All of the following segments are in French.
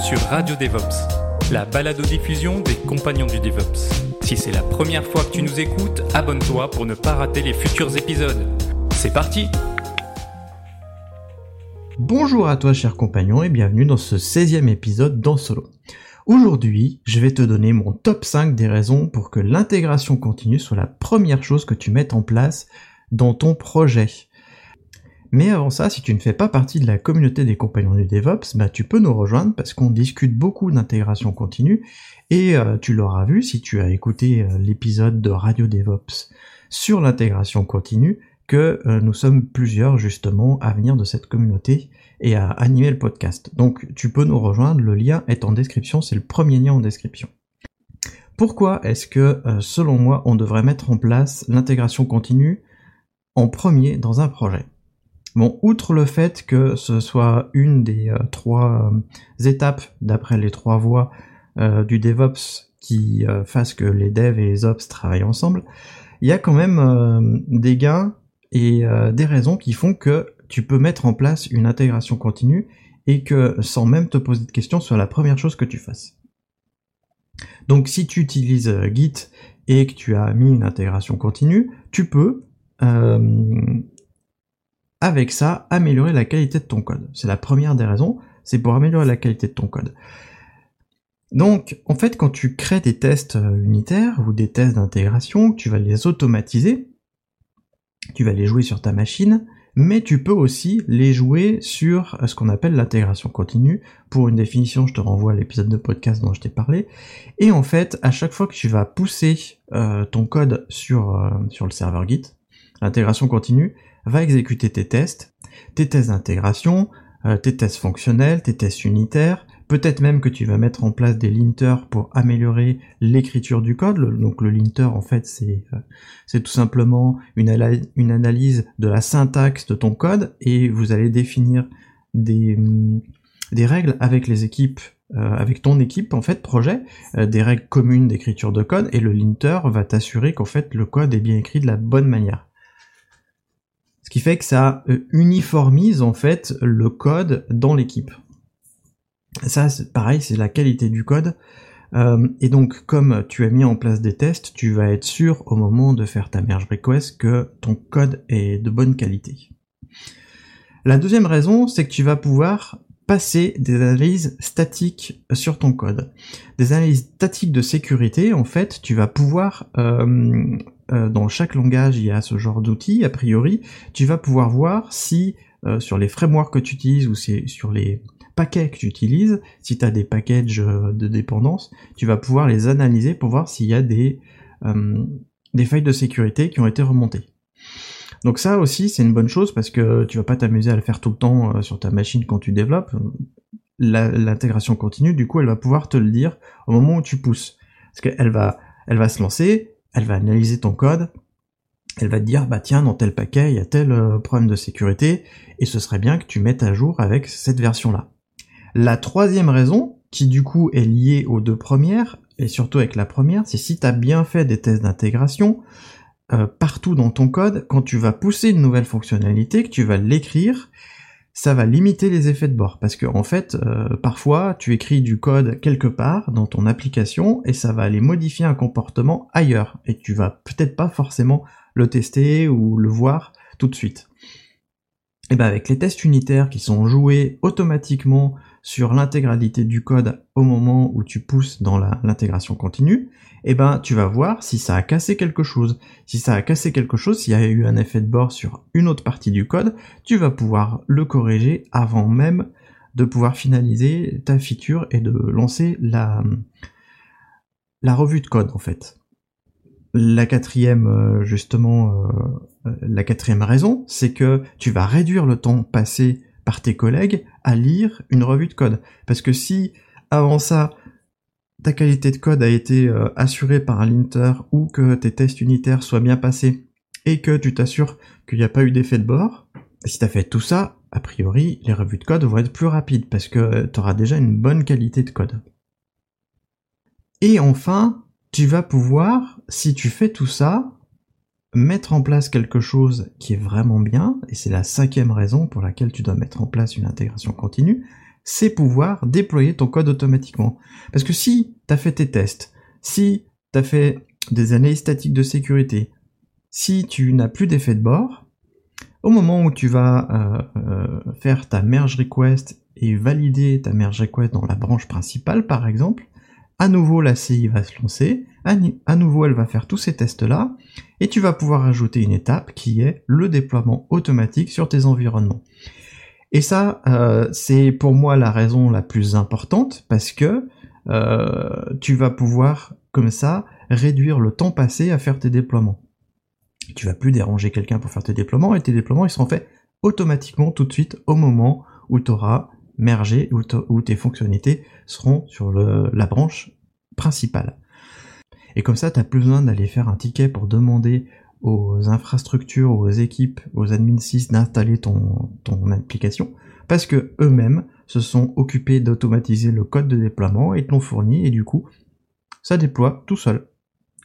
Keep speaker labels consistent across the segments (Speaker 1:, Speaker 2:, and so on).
Speaker 1: Sur Radio DevOps, la balado-diffusion des compagnons du DevOps. Si c'est la première fois que tu nous écoutes, abonne-toi pour ne pas rater les futurs épisodes. C'est parti
Speaker 2: Bonjour à toi cher compagnon et bienvenue dans ce 16e épisode dans Solo. Aujourd'hui, je vais te donner mon top 5 des raisons pour que l'intégration continue soit la première chose que tu mettes en place dans ton projet. Mais avant ça, si tu ne fais pas partie de la communauté des compagnons du DevOps, bah tu peux nous rejoindre parce qu'on discute beaucoup d'intégration continue et euh, tu l'auras vu si tu as écouté euh, l'épisode de Radio DevOps sur l'intégration continue que euh, nous sommes plusieurs justement à venir de cette communauté et à animer le podcast. Donc tu peux nous rejoindre, le lien est en description, c'est le premier lien en description. Pourquoi est-ce que selon moi on devrait mettre en place l'intégration continue en premier dans un projet? Bon, outre le fait que ce soit une des euh, trois euh, étapes, d'après les trois voies euh, du DevOps, qui fasse que les devs et les ops travaillent ensemble, il y a quand même des gains et des raisons qui font que tu peux mettre en place une intégration continue et que sans même te poser de questions soit la première chose que tu fasses. Donc si tu utilises Git et que tu as mis une intégration continue, tu peux avec ça, améliorer la qualité de ton code. C'est la première des raisons, c'est pour améliorer la qualité de ton code. Donc, en fait, quand tu crées des tests euh, unitaires ou des tests d'intégration, tu vas les automatiser, tu vas les jouer sur ta machine, mais tu peux aussi les jouer sur euh, ce qu'on appelle l'intégration continue. Pour une définition, je te renvoie à l'épisode de podcast dont je t'ai parlé. Et en fait, à chaque fois que tu vas pousser euh, ton code sur, sur le serveur Git, l'intégration continue, va exécuter tes tests, tes tests d'intégration, euh, tes tests fonctionnels, tes tests unitaires, peut-être même que tu vas mettre en place des linters pour améliorer l'écriture du code. donc le linter en fait c'est euh, tout simplement une, analyse de la syntaxe de ton code et vous allez définir des, mm, règles avec les équipes euh, avec ton équipe en fait projet des règles communes d'écriture de code et le linter va t'assurer qu'en fait le code est bien écrit de la bonne manière. Ce qui fait que ça euh, uniformise en fait le code dans l'équipe. Ça, pareil, c'est la qualité du code. Euh, et donc, comme tu as mis en place des tests, tu vas être sûr au moment de faire ta merge request que ton code est de bonne qualité. La deuxième raison, c'est que tu vas pouvoir passer des analyses statiques sur ton code. Des analyses statiques de sécurité, en fait, tu vas pouvoir euh, dans chaque langage il y a ce genre d'outils, a priori, tu vas pouvoir voir si euh, sur les frameworks que tu utilises ou sur les paquets que tu utilises, si tu as des packages euh, de dépendance, tu vas pouvoir les analyser pour voir s'il y a des, des failles de sécurité qui ont été remontées. Donc ça aussi c'est une bonne chose parce que tu vas pas t'amuser à le faire tout le temps sur ta machine quand tu développes. L'intégration continue, du coup elle va pouvoir te le dire au moment où tu pousses. Parce qu'elle va, elle va se lancer, elle va analyser ton code, elle va te dire bah tiens dans tel paquet il y a tel euh, problème de sécurité et ce serait bien que tu mettes à jour avec cette version là. La troisième raison qui du coup est liée aux deux premières et surtout avec la première c'est si tu as bien fait des tests d'intégration euh, partout dans ton code quand tu vas pousser une nouvelle fonctionnalité que tu vas l'écrire ça va limiter les effets de bord parce que en fait euh, parfois tu écris du code quelque part dans ton application et ça va aller modifier un comportement ailleurs et tu vas peut-être pas forcément le tester ou le voir tout de suite. Et bien avec les tests unitaires qui sont joués automatiquement sur l'intégralité du code au moment où tu pousses dans l'intégration continue, eh ben tu vas voir si ça a cassé quelque chose. Si ça a cassé quelque chose, s'il y a eu un effet de bord sur une autre partie du code, tu vas pouvoir le corriger avant même de pouvoir finaliser ta feature et de lancer la, la revue de code en fait. La quatrième euh, justement euh, la quatrième raison, c'est que tu vas réduire le temps passé par tes collègues à lire une revue de code. Parce que si avant ça, ta qualité de code a été euh, assurée par un linter ou que tes tests unitaires soient bien passés et que tu t'assures qu'il n'y a pas eu d'effet de bord, si tu as fait tout ça, a priori, les revues de code vont être plus rapides parce que tu auras déjà une bonne qualité de code. Et enfin, tu vas pouvoir, si tu fais tout ça, mettre en place quelque chose qui est vraiment bien, et c'est la cinquième raison pour laquelle tu dois mettre en place une intégration continue, c'est pouvoir déployer ton code automatiquement. Parce que si tu as fait tes tests, si tu as fait des analyses statiques de sécurité, si tu n'as plus d'effet de bord, au moment où tu vas euh, euh, faire ta merge request et valider ta merge request dans la branche principale par exemple, à nouveau la CI va se lancer, à, nouveau elle va faire tous ces tests-là, et tu vas pouvoir ajouter une étape qui est le déploiement automatique sur tes environnements. Et ça, euh, c'est pour moi la raison la plus importante, parce que euh, tu vas pouvoir, comme ça, réduire le temps passé à faire tes déploiements. Tu vas plus déranger quelqu'un pour faire tes déploiements, et tes déploiements, ils seront faits automatiquement tout de suite au moment où tu auras merger où, tes fonctionnalités seront sur la branche principale. Et comme ça, tu n'as plus besoin d'aller faire un ticket pour demander aux infrastructures, aux équipes, aux admin d'installer ton, application, parce que eux-mêmes se sont occupés d'automatiser le code de déploiement et t'ont fourni, et du coup, ça déploie tout seul.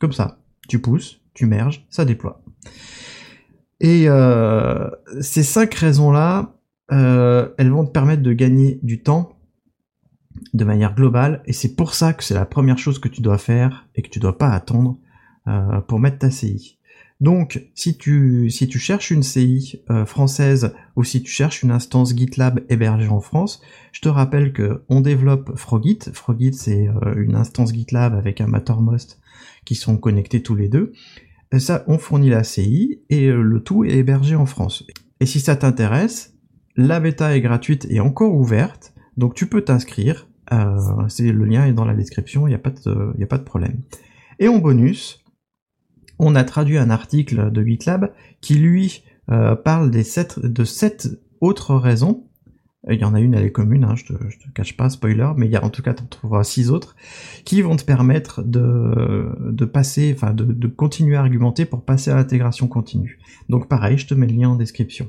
Speaker 2: Comme ça. Tu pousses, tu merges, ça déploie. Et euh, ces cinq raisons-là, euh, elles vont te permettre de gagner du temps de manière globale, et c'est pour ça que c'est la première chose que tu dois faire et que tu dois pas attendre euh, pour mettre ta CI. Donc, si tu, si tu cherches une CI euh, française ou si tu cherches une instance GitLab hébergée en France, je te rappelle que on développe Frogit. Frogit, c'est une instance GitLab avec un Mattermost qui sont connectés tous les deux. ça, on fournit la CI et le tout est hébergé en France. Et si ça t'intéresse, la bêta est gratuite et encore ouverte, donc tu peux t'inscrire. Euh, le lien est dans la description, il n'y a, pas de, a pas de problème. Et en bonus, on a traduit un article de GitLab qui lui euh, parle de sept autres raisons. Il y en a une, elle est commune, hein, je, te, te cache pas, spoiler, mais il y a en tout cas, tu en trouveras six autres, qui vont te permettre de, de passer, enfin de, de continuer à argumenter pour passer à l'intégration continue. Donc pareil, je te mets le lien en description.